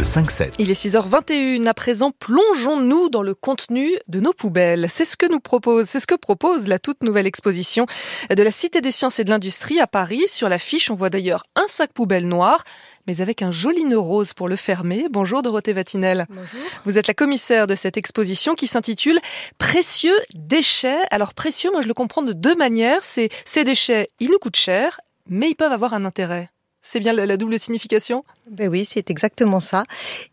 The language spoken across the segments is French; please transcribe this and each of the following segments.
Le 5-7. Il est 6h21. À présent, plongeons-nous dans le contenu de nos poubelles. C'est ce que nous propose, c'est ce que propose la toute nouvelle exposition de la Cité des Sciences et de l'Industrie à Paris. Sur l'affiche, on voit d'ailleurs un sac poubelle noir mais avec un joli nœud rose pour le fermer. Bonjour Dorothée Vatinel. Bonjour. Vous êtes la commissaire de cette exposition qui s'intitule Précieux déchets. Alors précieux, moi je le comprends de deux manières. C'est ces déchets, ils nous coûtent cher, mais ils peuvent avoir un intérêt. C'est bien la, la double signification? Ben oui, c'est exactement ça.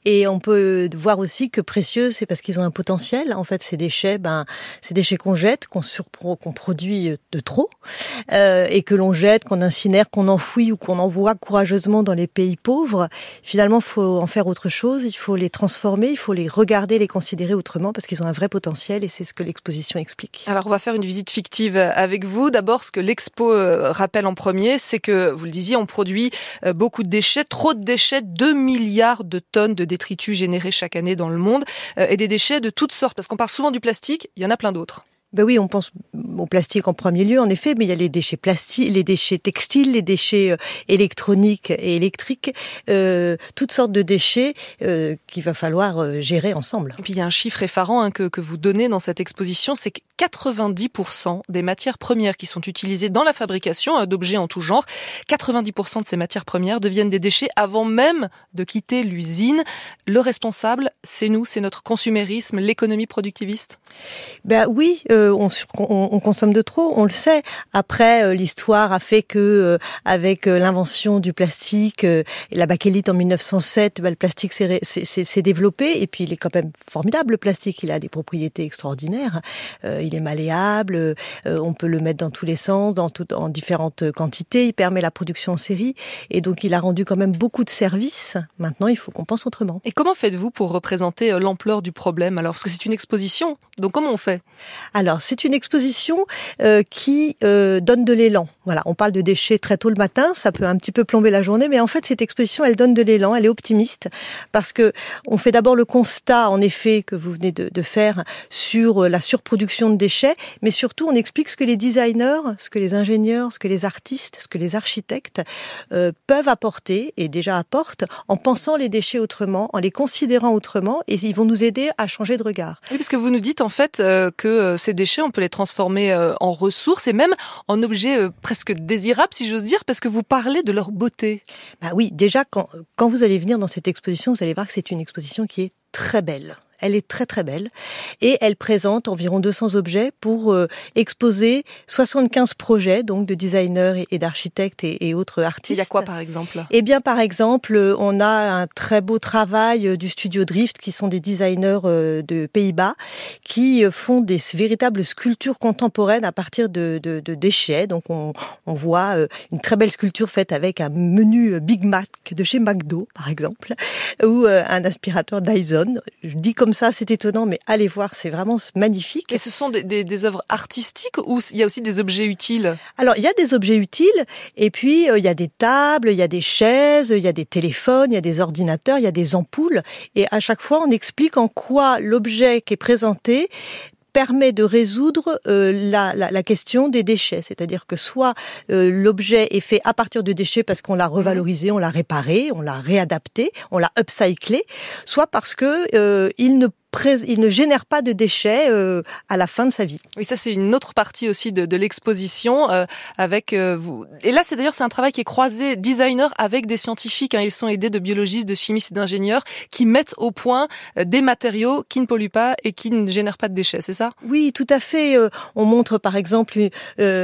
Et on peut voir aussi que précieux, c'est parce qu'ils ont un potentiel. En fait, ces déchets, ben, ces déchets qu'on jette, qu'on qu'on produit de trop, euh, et que l'on jette, qu'on incinère, qu'on enfouit ou qu'on envoie courageusement dans les pays pauvres. Finalement, faut en faire autre chose. Il faut les transformer, il faut les regarder, les considérer autrement parce qu'ils ont un vrai potentiel. Et c'est ce que l'exposition explique. Alors, on va faire une visite fictive avec vous. D'abord, ce que l'expo euh, rappelle en premier, c'est que, vous le disiez, on produit beaucoup de déchets, trop de déchets, 2 milliards de tonnes de détritus générés chaque année dans le monde, euh, et des déchets de toutes sortes, parce qu'on parle souvent du plastique, il y en a plein d'autres. Ben oui, on pense au plastique en premier lieu, en effet, mais il y a les déchets plastiques, les déchets textiles, les déchets euh, électroniques et électriques, euh, toutes sortes de déchets euh, qu'il va falloir gérer ensemble. Et puis il y a un chiffre effarant hein, que, que vous donnez dans cette exposition, c'est que 90% des matières premières qui sont utilisées dans la fabrication hein, d'objets en tout genre, 90% de ces matières premières deviennent des déchets avant même de quitter l'usine. Le responsable, c'est nous, c'est notre consumérisme, l'économie productiviste? Ben oui, euh, on, on, on, consomme de trop, on le sait. Après, euh, l'histoire a fait que, euh, avec l'invention du plastique, la bakélite en 1907, ben, le plastique s'est développé. Et puis, il est quand même formidable, le plastique. Il a des propriétés extraordinaires. il est malléable, on peut le mettre dans tous les sens, dans tout, en différentes quantités. Il permet la production en série. Et donc, il a rendu quand même beaucoup de services. Maintenant, il faut qu'on pense autrement. Et comment faites-vous pour représenter l'ampleur du problème Alors, parce que c'est une exposition. Donc, comment on fait? Alors, c'est une exposition euh, qui euh, donne de l'élan. Voilà, on parle de déchets très tôt le matin, ça peut un petit peu plomber la journée, mais en fait, cette exposition, elle donne de l'élan, elle est optimiste, parce que on fait d'abord le constat, en effet, que vous venez de, faire sur euh, la surproduction de déchets, mais surtout, on explique ce que les designers, ce que les ingénieurs, ce que les artistes, ce que les architectes peuvent apporter, et déjà apportent, en pensant les déchets autrement, en les considérant autrement, et ils vont nous aider à changer de regard. Oui, parce que vous nous dites, en fait, que ces déchets, on peut les transformer euh, en ressources et même en objets euh, presque désirables, si j'ose dire, parce que vous parlez de leur beauté. Bah oui, déjà, quand, quand vous allez venir dans cette exposition, vous allez voir que c'est une exposition qui est très belle. Elle est très très belle et elle présente environ 200 objets pour euh, exposer 75 projets donc de designers et, et d'architectes et, et, autres artistes. Il y a quoi par exemple? Eh bien par exemple, on a un très beau travail du studio Drift qui sont des designers euh, de Pays-Bas qui font des véritables sculptures contemporaines à partir de, de, de déchets. Donc on, on, voit euh, une très belle sculpture faite avec un menu Big Mac de chez McDo par exemple ou un aspirateur Dyson. Je dis comme comme ça, c'est étonnant, mais allez voir, c'est vraiment magnifique. Et ce sont des, des, des, œuvres artistiques ou il y a aussi des objets utiles? Alors, il y a des objets utiles, et puis euh, il y a des tables, il y a des chaises, il y a des téléphones, il y a des ordinateurs, il y a des ampoules, et à chaque fois, on explique en quoi l'objet qui est présenté permet de résoudre euh, la, question des déchets. C'est-à-dire que soit euh, l'objet est fait à partir de déchets parce qu'on l'a revalorisé, on l'a réparé, on l'a réadapté, on l'a upcyclé, soit parce que euh, il ne il ne génère pas de déchets euh, à la fin de sa vie. Oui, ça c'est une autre partie aussi de, de l'exposition euh, avec euh, vous. Et là, c'est d'ailleurs c'est un travail qui est croisé designer avec des scientifiques. Hein. Ils sont aidés de biologistes, de chimistes et d'ingénieurs qui mettent au point euh, des matériaux qui ne polluent pas et qui ne génèrent pas de déchets. C'est ça? Oui, tout à fait. Euh, on montre par exemple une,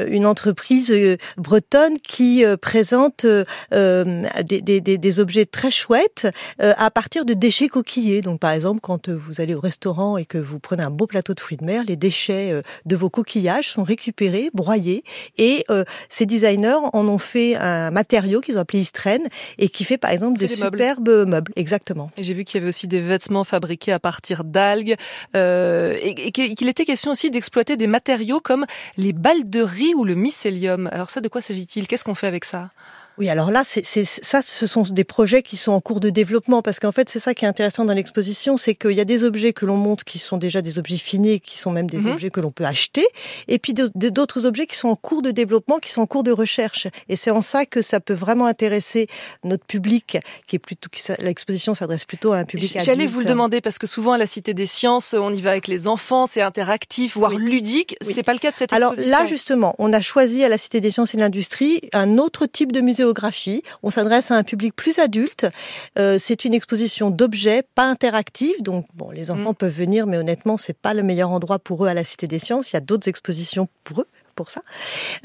une entreprise bretonne qui présente des, des, des, objets très chouettes à partir de déchets coquillés. Donc par exemple, quand vous allez au restaurant et que vous prenez un beau plateau de fruits de mer, les déchets euh, de vos coquillages sont récupérés, broyés, et euh, ces designers en ont fait un matériau qu'ils ont appelé Istrène et qui fait par exemple de superbes meubles. meubles. Exactement. Et j'ai vu qu'il y avait aussi des vêtements fabriqués à partir d'algues euh, et, et qu'il était question aussi d'exploiter des matériaux comme les balles de riz ou le mycélium. Alors ça, de quoi s'agit-il? Qu'est-ce qu'on fait avec ça? Oui, alors là, c'est ça, ce sont des projets qui sont en cours de développement parce qu'en fait, c'est ça qui est intéressant dans l'exposition, c'est qu'il y a des objets que l'on montre qui sont déjà des objets finis, qui sont même des mhm. objets que l'on peut acheter, et puis d'autres objets qui sont en cours de développement, qui sont en cours de recherche. Et c'est en ça que ça peut vraiment intéresser notre public, qui est plutôt, l'exposition s'adresse plutôt à un public adulte. J'allais vous le demander parce que souvent à la Cité des Sciences, on y va avec les enfants, c'est interactif, voire ludique. C'est pas le cas de cette exposition. Alors là, justement, on a choisi à la Cité des Sciences et de l'Industrie un autre type de musée on s'adresse à un public plus adulte. Euh, c'est une exposition d'objets, pas interactive. Donc, bon, les enfants mm. peuvent venir, mais honnêtement, c'est pas le meilleur endroit pour eux à la Cité des Sciences. Il y a d'autres expositions pour eux pour ça.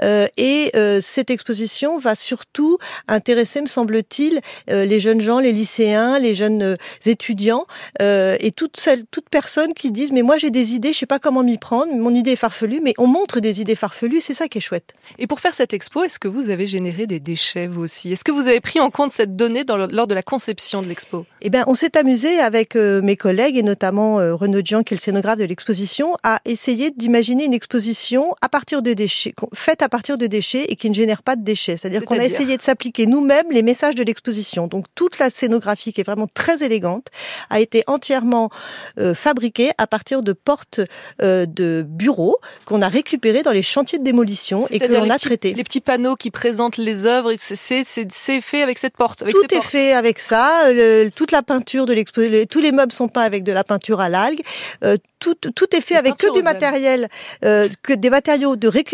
Euh, et euh, cette exposition va surtout intéresser, me semble-t-il, euh, les jeunes gens, les lycéens, les jeunes étudiants et toutes celles, toutes personnes qui disent mais moi j'ai des idées, je sais pas comment m'y prendre, mon idée est farfelue, mais on montre des idées farfelues, c'est ça qui est chouette. Et pour faire cette expo, est-ce que vous avez généré des déchets vous aussi? Est-ce que vous avez pris en compte cette donnée dans lors de la conception de l'expo? Eh bien, on s'est amusé avec mes collègues et notamment Renaud Dian, qui est le scénographe de l'exposition, à essayer d'imaginer une exposition à partir de déchets, faites à partir de déchets et qui ne génèrent pas de déchets. C'est-à-dire qu'on a essayé de s'appliquer nous-mêmes les messages de l'exposition. Donc toute la scénographie qui est vraiment très élégante a été entièrement euh, fabriquée à partir de portes euh, de bureaux qu'on a récupérées dans les chantiers de démolition et que l'on a traités. Les petits panneaux qui présentent les œuvres, c'est fait avec cette porte. Avec Tout est fait avec ça. Le, toute la peinture de l'exposition, tous les meubles sont peints avec de la peinture à l'algue. Euh, tout, tout est fait avec que du matériel, que des matériaux de récupération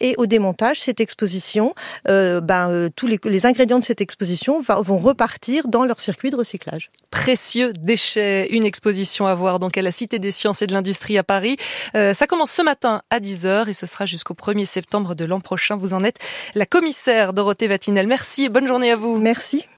et au démontage, cette exposition, euh, ben, euh, tous les, les, ingrédients de cette exposition vont repartir dans leur circuit de recyclage. Précieux déchets, une exposition à voir donc à la Cité des Sciences et de l'Industrie à Paris. Euh, ça commence ce matin à 10h et ce sera jusqu'au 1er septembre de l'an prochain. Vous en êtes la commissaire Dorothée Vatinel. Merci et bonne journée à vous. Merci.